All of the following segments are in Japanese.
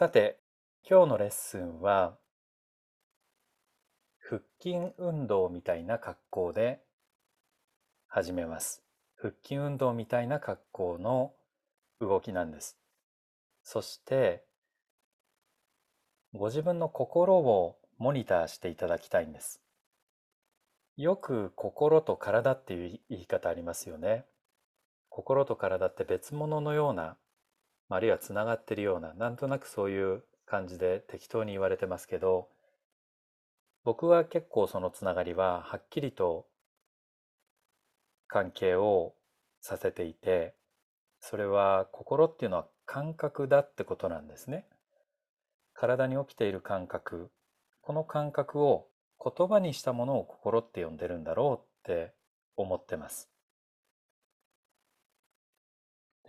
さて、今日のレッスンは、腹筋運動みたいな格好で始めます。腹筋運動みたいな格好の動きなんです。そして、ご自分の心をモニターしていただきたいんです。よく心と体っていう言い方ありますよね。心と体って別物のようなあるいはつながってるようななんとなくそういう感じで適当に言われてますけど僕は結構そのつながりははっきりと関係をさせていてそれは心っていうのは感覚だってことなんですね。体に起きている感覚この感覚を言葉にしたものを心って呼んでるんだろうって思ってます。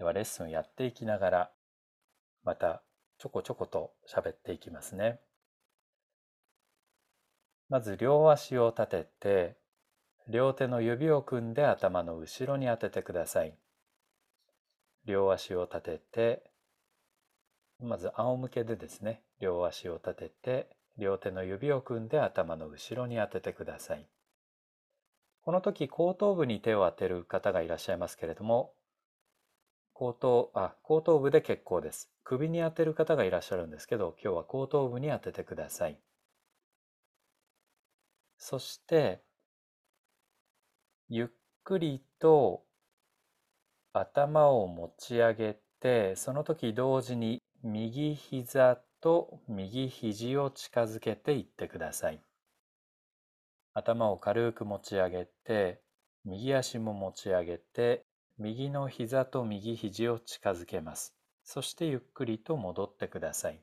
ではレッスンやっていきながらまたちょこちょこと喋っていきますね。まず両足を立てて両手の指を組んで頭の後ろに当ててください。両足を立ててまず仰向けでですね両足を立てて両手の指を組んで頭の後ろに当ててください。この時後頭部に手を当てる方がいらっしゃいますけれども後頭、あ、後頭部で結構です。首に当てる方がいらっしゃるんですけど、今日は後頭部に当ててください。そして、ゆっくりと頭を持ち上げて、その時同時に右膝と右肘を近づけていってください。頭を軽く持ち上げて、右足も持ち上げて、右の膝と右肘を近づけます。そしてゆっくりと戻ってください。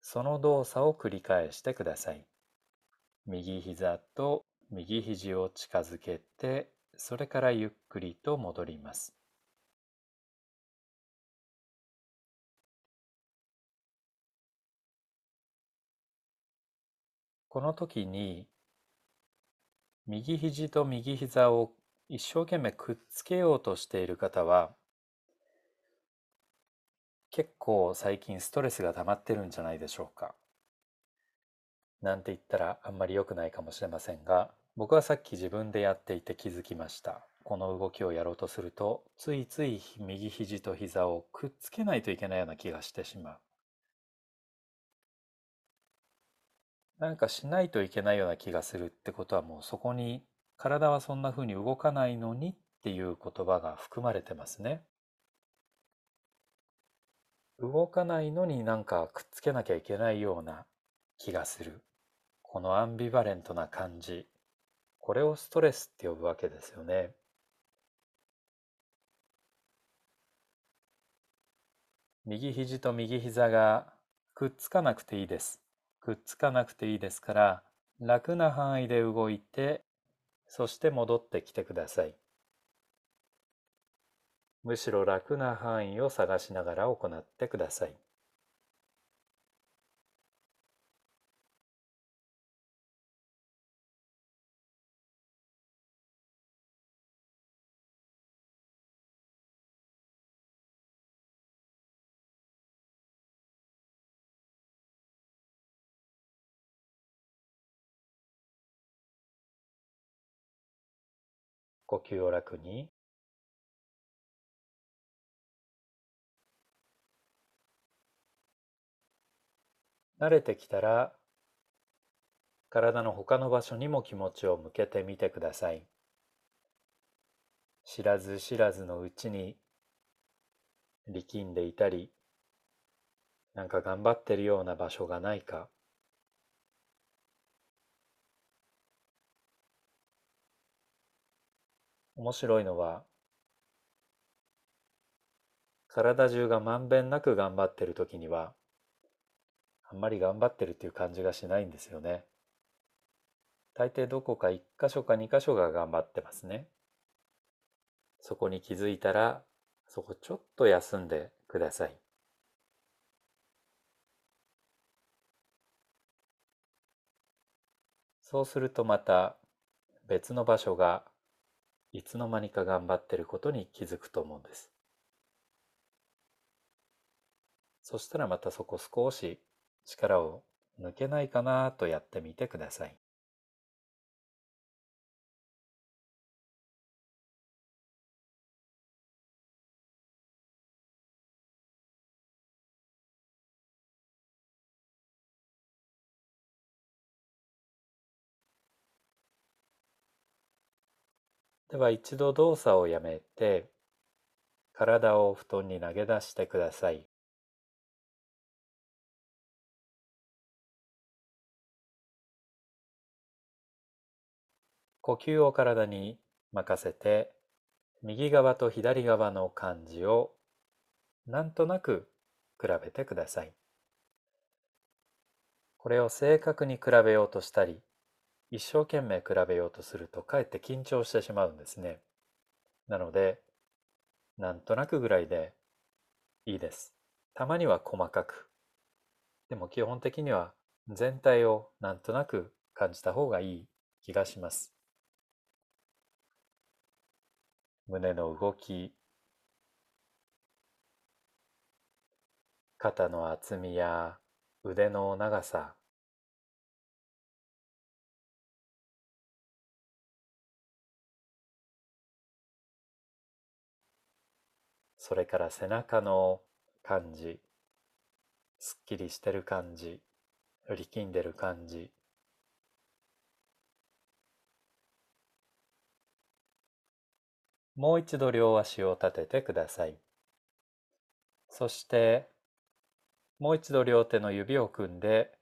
その動作を繰り返してください。右膝と右肘を近づけて、それからゆっくりと戻ります。この時に右肘と右膝を一生懸命くっつけようとしている方は結構最近ストレスが溜まってるんじゃないでしょうか。なんて言ったらあんまり良くないかもしれませんが僕はさっき自分でやっていて気づきました。この動きをやろうとするとついつい右肘と膝をくっつけないといけないような気がしてしまう。なんかしないといけないような気がするってことはもうそこに体はそんな風に動かないのにっていう言葉が含まれてますね。動かないのになんかくっつけなきゃいけないような気がする。このアンビバレントな感じ。これをストレスって呼ぶわけですよね。右肘と右膝がくっつかなくていいです。くっつかなくていいですから楽な範囲で動いてそして戻ってきてください。むしろ楽な範囲を探しながら行ってください。呼吸を楽に。慣れてきたら体の他の場所にも気持ちを向けてみてください。知らず知らずのうちに力んでいたりなんか頑張ってるような場所がないか。面白いのは体中がまんべんなく頑張ってる時にはあんまり頑張ってるっていう感じがしないんですよね。大抵どこか一箇所か二箇所が頑張ってますね。そこに気づいたらそこちょっと休んでください。そうするとまた別の場所がいつの間にか頑張ってることに気づくと思うんです。そしたらまたそこ少し力を抜けないかなとやってみてください。では一度動作をやめて体を布団に投げ出してください。呼吸を体に任せて右側と左側の感じをなんとなく比べてください。これを正確に比べようとしたり一生懸命比べようとするとかえって緊張してしまうんですね。なので、なんとなくぐらいでいいです。たまには細かく。でも基本的には全体をなんとなく感じた方がいい気がします。胸の動き、肩の厚みや腕の長さ、それから背中の感じ、すっきりしてる感じ、力んでる感じ、もう一度両足を立ててください。そして、もう一度両手の指を組んで、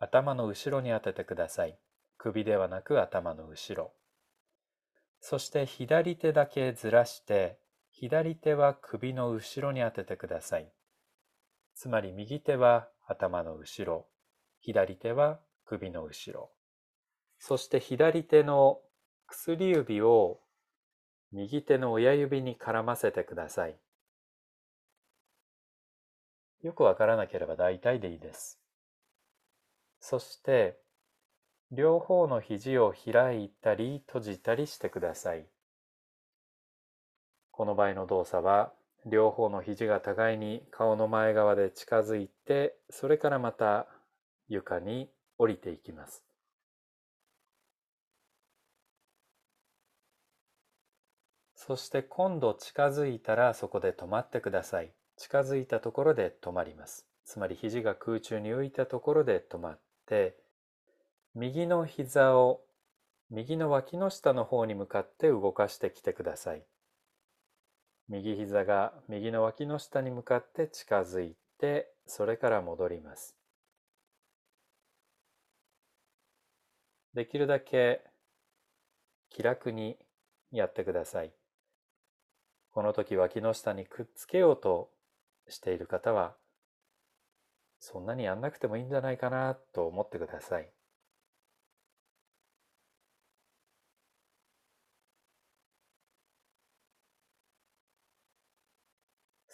頭の後ろに当ててください。首ではなく頭の後ろ。そして左手だけずらして、左手は首の後ろに当ててください。つまり右手は頭の後ろ、左手は首の後ろ。そして左手の薬指を右手の親指に絡ませてください。よくわからなければ大体でいいです。そして、両方の肘を開いたり閉じたりしてください。この場合の動作は両方の肘が互いに顔の前側で近づいてそれからまた床に降りていきます。そして今度近づいたらそこで止まってください。近づいたところで止まります。つまり肘が空中に浮いたところで止まって右の膝を右の脇の下の方に向かって動かしてきてください。右膝が右の脇の下に向かって近づいてそれから戻ります。できるだけ気楽にやってください。この時脇の下にくっつけようとしている方はそんなにやんなくてもいいんじゃないかなと思ってください。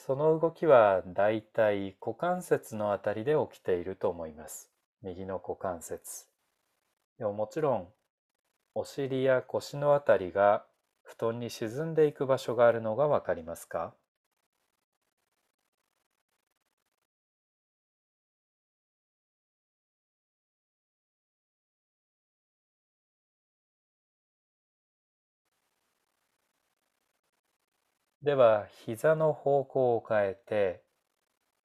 その動きはだいたい股関節のあたりで起きていると思います。右の股関節。でももちろん、お尻や腰のあたりが布団に沈んでいく場所があるのがわかりますか？では膝の方向を変えて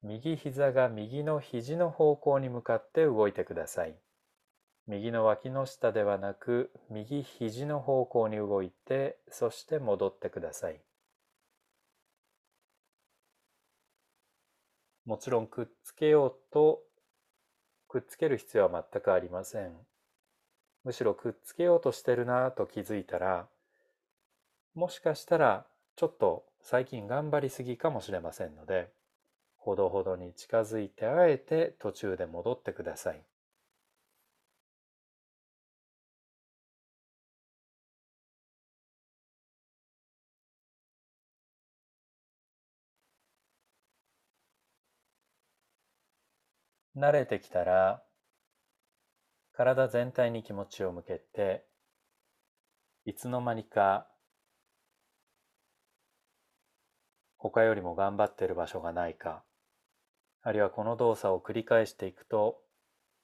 右膝が右の肘の方向に向かって動いてください。右の脇の下ではなく右肘の方向に動いてそして戻ってください。もちろんくっつけようとくっつける必要は全くありません。むしろくっつけようとしてるなと気づいたらもしかしたらちょっと最近頑張りすぎかもしれませんので、ほどほどに近づいてあえて途中で戻ってください。慣れてきたら体全体に気持ちを向けていつの間にか他よりも頑張ってる場所がないか、あるいはこの動作を繰り返していくと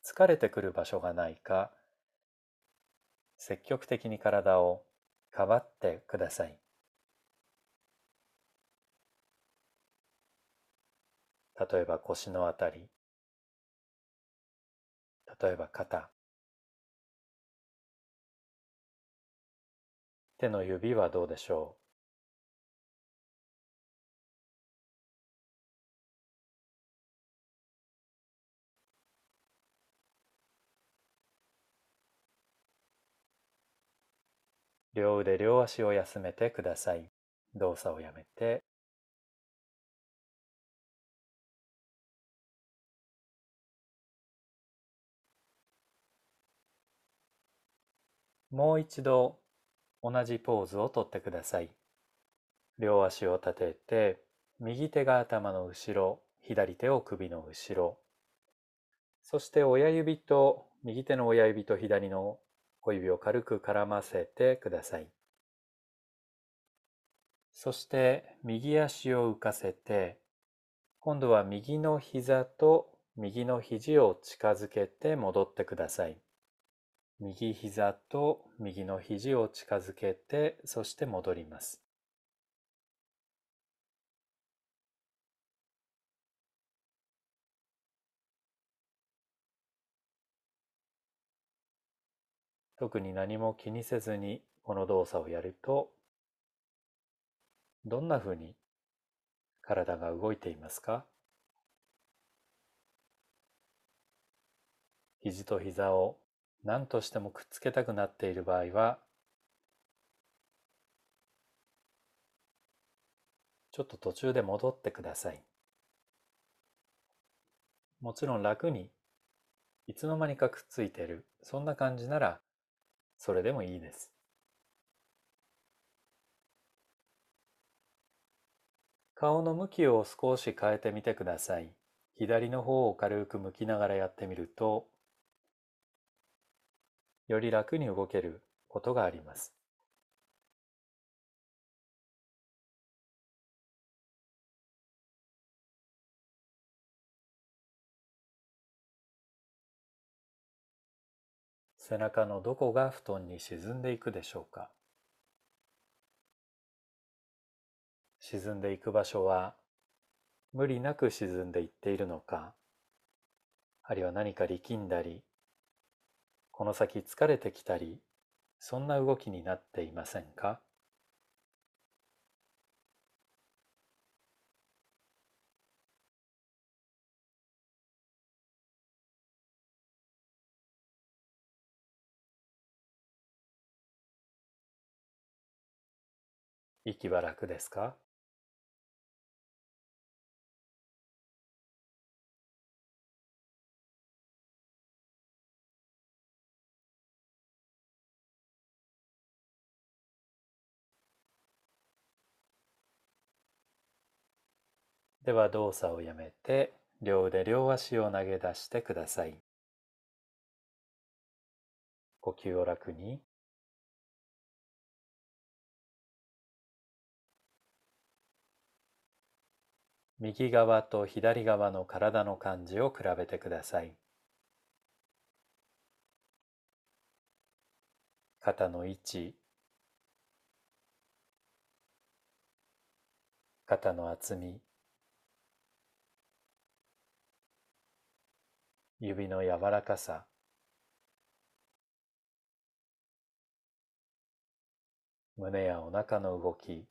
疲れてくる場所がないか。積極的に体をかばってください。例えば腰のあたり、例えば肩、手の指はどうでしょう？両腕両足を休めてください。動作をやめて、もう一度同じポーズをとってください。両足を立てて、右手が頭の後ろ、左手を首の後ろ。そして親指と、右手の親指と左の小指を軽く絡ませてください。そして右足を浮かせて、今度は右の膝と右の肘を近づけて戻ってください。右膝と右の肘を近づけて、そして戻ります。特に何も気にせずにこの動作をやるとどんなふうに体が動いていますか？肘と膝を何としてもくっつけたくなっている場合はちょっと途中で戻ってください。もちろん楽にいつの間にかくっついてる。そんな感じならそれでもいいです。顔の向きを少し変えてみてください。左の方を軽く向きながらやってみると、より楽に動けることがあります。背中のどこが布団に沈んでいくでしょうか？沈んでいく場所は無理なく沈んでいっているのか？あるいは何か力んだりこの先疲れてきたりそんな動きになっていませんか？息は楽ですか？では動作をやめて両腕両足を投げ出してください。呼吸を楽に右側と左側の体の感じを比べてください。肩の位置、肩の厚み、指の柔らかさ、胸やお腹の動き、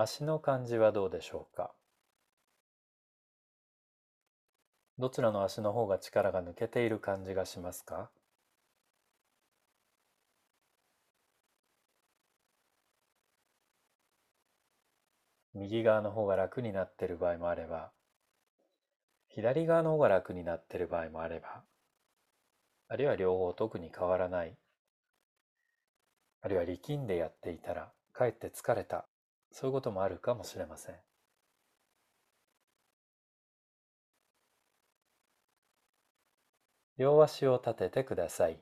足の感じはどうでしょうか？どちらの足の方が力が抜けている感じがしますか？右側の方が楽になっている場合もあれば左側の方が楽になっている場合もあればあるいは両方特に変わらないあるいは力んでやっていたらかえって疲れたそういうこともあるかもしれません。両足を立ててください。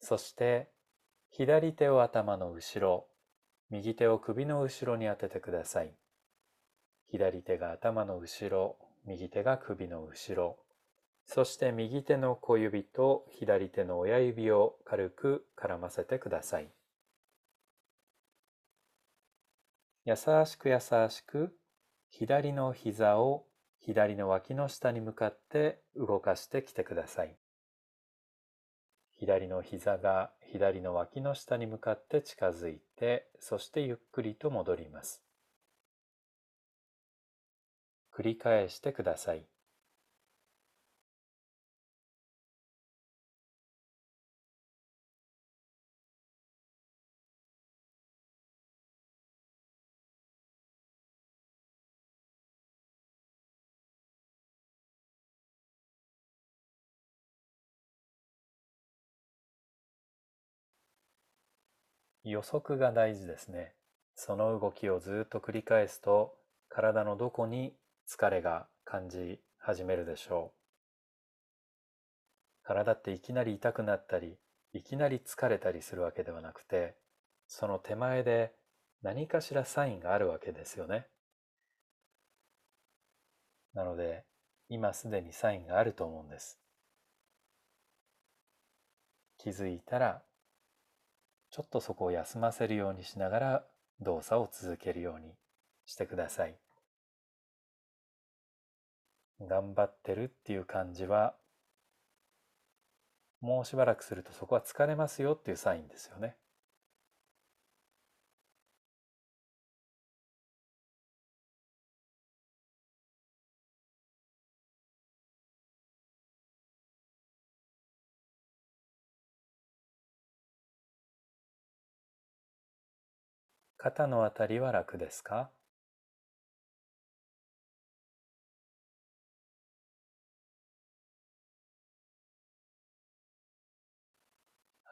そして左手を頭の後ろ、右手を首の後ろに当ててください。左手が頭の後ろ、右手が首の後ろ、そして右手の小指と左手の親指を軽く絡ませてください。優しく優しく左の膝を左の脇の下に向かって動かしてきてください。左の膝が左の脇の下に向かって近づいて、そしてゆっくりと戻ります。繰り返してください。予測が大事ですね。その動きをずっと繰り返すと体のどこに疲れが感じ始めるでしょう。体っていきなり痛くなったり、いきなり疲れたりするわけではなくて、その手前で何かしらサインがあるわけですよね。なので、今すでにサインがあると思うんです。気づいたらちょっとそこを休ませるようにしながら動作を続けるようにしてください。頑張ってるっていう感じはもうしばらくするとそこは疲れますよっていうサインですよね。肩のあたりは楽ですか？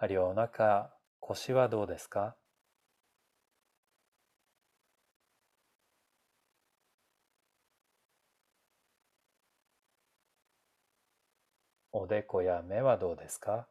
あるいはお腹、腰はどうですか？おでこや目はどうですか？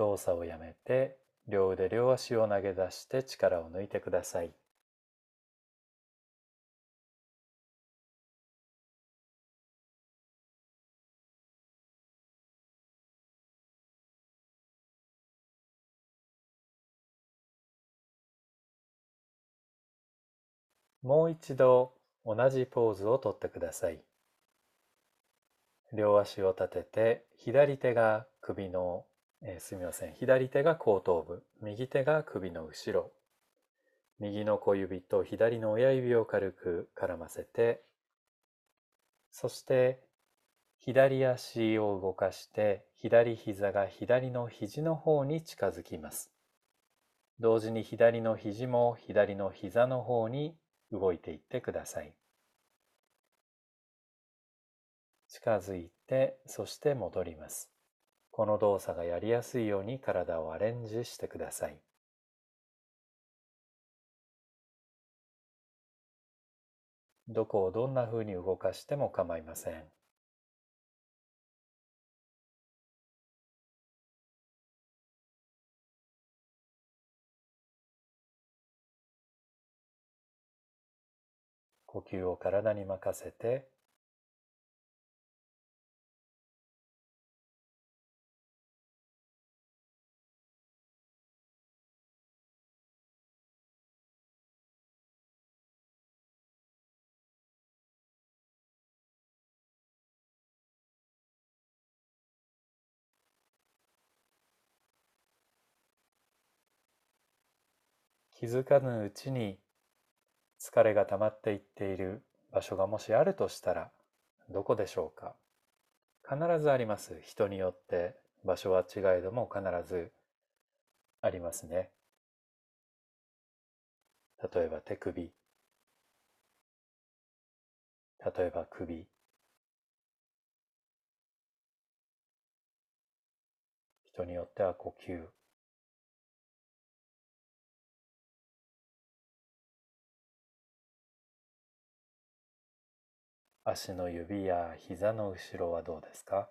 動作をやめて両腕両足を投げ出して力を抜いてください。もう一度同じポーズをとってください。両足を立てて左手が首のえー、すみません。左手が後頭部、右手が首の後ろ。右の小指と左の親指を軽く絡ませて、そして左足を動かして左膝が左の肘の方に近づきます。同時に左の肘も左の膝の方に動いていってください。近づいて、そして戻ります。この動作がやりやすいように体をアレンジしてください。どこをどんな風に動かしても構いません。呼吸を体に任せて気づかぬうちに疲れが溜まっていっている場所がもしあるとしたらどこでしょうか？必ずあります。人によって場所は違いども必ずありますね。例えば手首。例えば首。人によっては呼吸。足の指や膝の後ろはどうですか？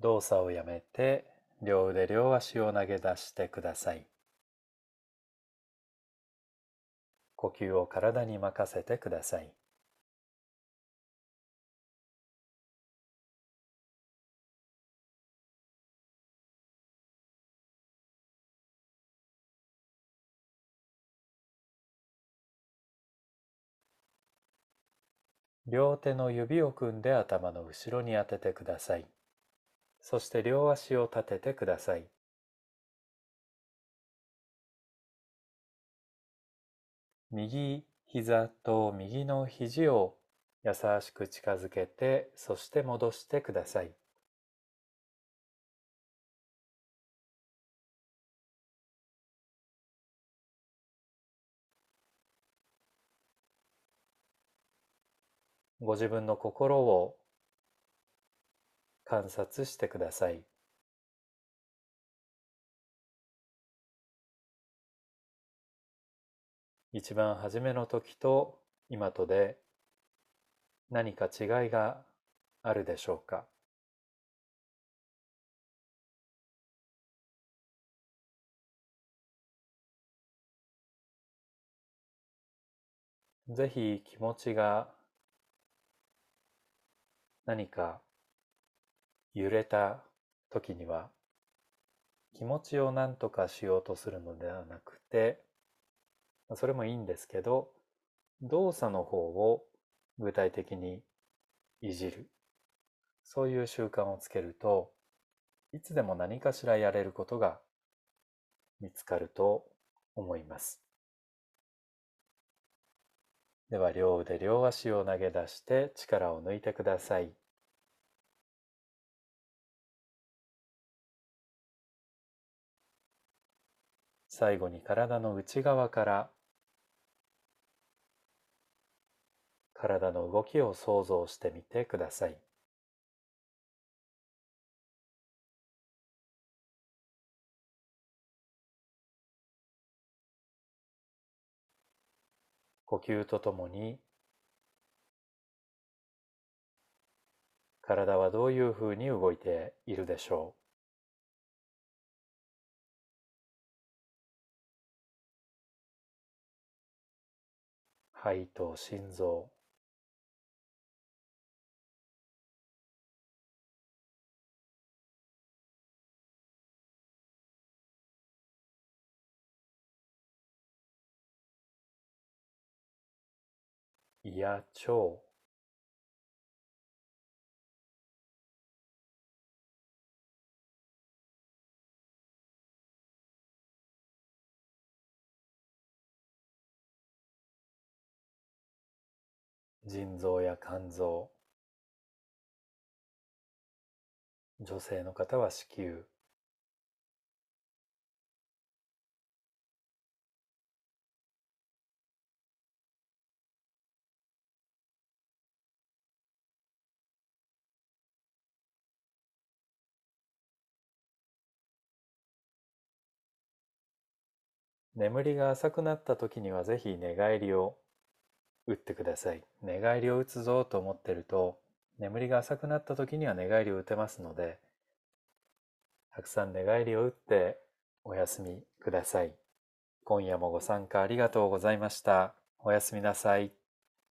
動作をやめて両腕両足を投げ出してください呼吸を体に任せてください両手の指を組んで頭の後ろに当ててください。そして両足を立ててください。右膝と右の肘を優しく近づけて、そして戻してください。ご自分の心を観察してください。一番初めの時と今とで何か違いがあるでしょうか？ぜひ気持ちが何か揺れた時には気持ちを何とかしようとするのではなくてそれもいいんですけど動作の方を具体的にいじる。そういう習慣をつけるといつでも何かしらやれることが見つかると思います。では両腕両足を投げ出して力を抜いてください。最後に体の内側から体の動きを想像してみてください。呼吸とともに体はどういうふうに動いているでしょう肺と心臓。胃や腸。腎臓や肝臓。女性の方は子宮。眠りが浅くなった時にはぜひ寝返りを。打ってください。寝返りを打つぞと思ってると、眠りが浅くなった時には寝返りを打てますので、たくさん寝返りを打ってお休みください。今夜もご参加ありがとうございました。おやすみなさい。